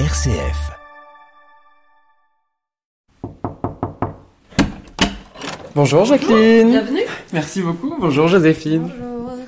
RCF. Bonjour Jacqueline. Bienvenue. Merci beaucoup. Bonjour Joséphine.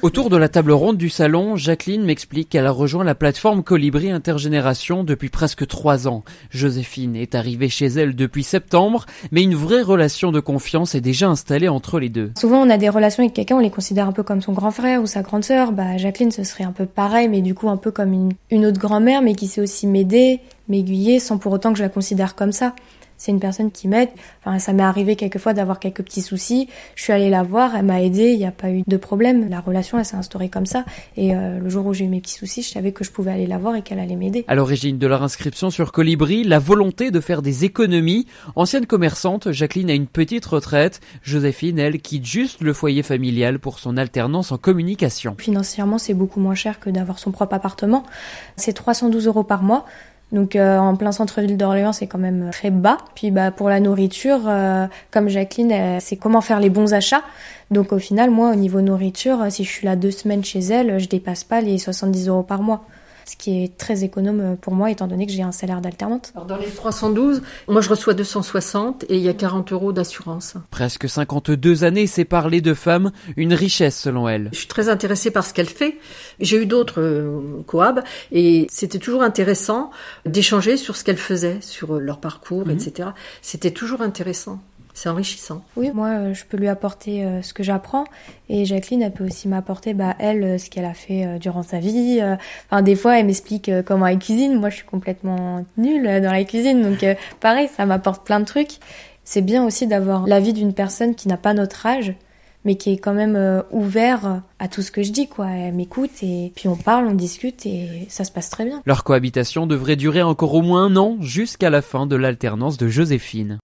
Autour de la table ronde du salon, Jacqueline m'explique qu'elle a rejoint la plateforme Colibri Intergénération depuis presque trois ans. Joséphine est arrivée chez elle depuis septembre, mais une vraie relation de confiance est déjà installée entre les deux. Souvent, on a des relations avec quelqu'un, on les considère un peu comme son grand frère ou sa grande sœur. Bah, Jacqueline, ce serait un peu pareil, mais du coup, un peu comme une, une autre grand-mère, mais qui sait aussi m'aider, m'aiguiller, sans pour autant que je la considère comme ça. C'est une personne qui m'aide. Enfin, ça m'est arrivé quelquefois d'avoir quelques petits soucis. Je suis allée la voir, elle m'a aidée, il n'y a pas eu de problème. La relation, elle s'est instaurée comme ça. Et euh, le jour où j'ai eu mes petits soucis, je savais que je pouvais aller la voir et qu'elle allait m'aider. À l'origine de leur inscription sur Colibri, la volonté de faire des économies. Ancienne commerçante, Jacqueline a une petite retraite. Joséphine, elle, quitte juste le foyer familial pour son alternance en communication. Financièrement, c'est beaucoup moins cher que d'avoir son propre appartement. C'est 312 euros par mois. Donc euh, en plein centre-ville d'Orléans, c'est quand même très bas. Puis bah pour la nourriture, euh, comme Jacqueline, c'est comment faire les bons achats. Donc au final, moi au niveau nourriture, si je suis là deux semaines chez elle, je dépasse pas les 70 euros par mois ce qui est très économe pour moi étant donné que j'ai un salaire d'alternante. Alors dans les 312, moi je reçois 260 et il y a 40 euros d'assurance. Presque 52 années séparent les deux femmes, une richesse selon elle. Je suis très intéressée par ce qu'elle fait. J'ai eu d'autres euh, coabs et c'était toujours intéressant d'échanger sur ce qu'elle faisait, sur leur parcours, Mhm. etc. C'était toujours intéressant. C'est enrichissant. Oui, moi, euh, je peux lui apporter euh, ce que j'apprends et Jacqueline, elle peut aussi m'apporter, bah, elle, euh, ce qu'elle a fait euh, durant sa vie. euh. Enfin, des fois, elle m'explique euh, comment elle cuisine. Moi, je suis complètement nulle dans la cuisine, donc euh, pareil, ça m'apporte plein de trucs. C'est bien aussi d'avoir l'avis d'une personne qui n'a pas notre âge, mais qui est quand même euh, ouvert à tout ce que je dis, quoi. Elle m'écoute et puis on parle, on discute et ça se passe très bien. Leur cohabitation devrait durer encore au moins un an jusqu'à la fin de l'alternance de Joséphine.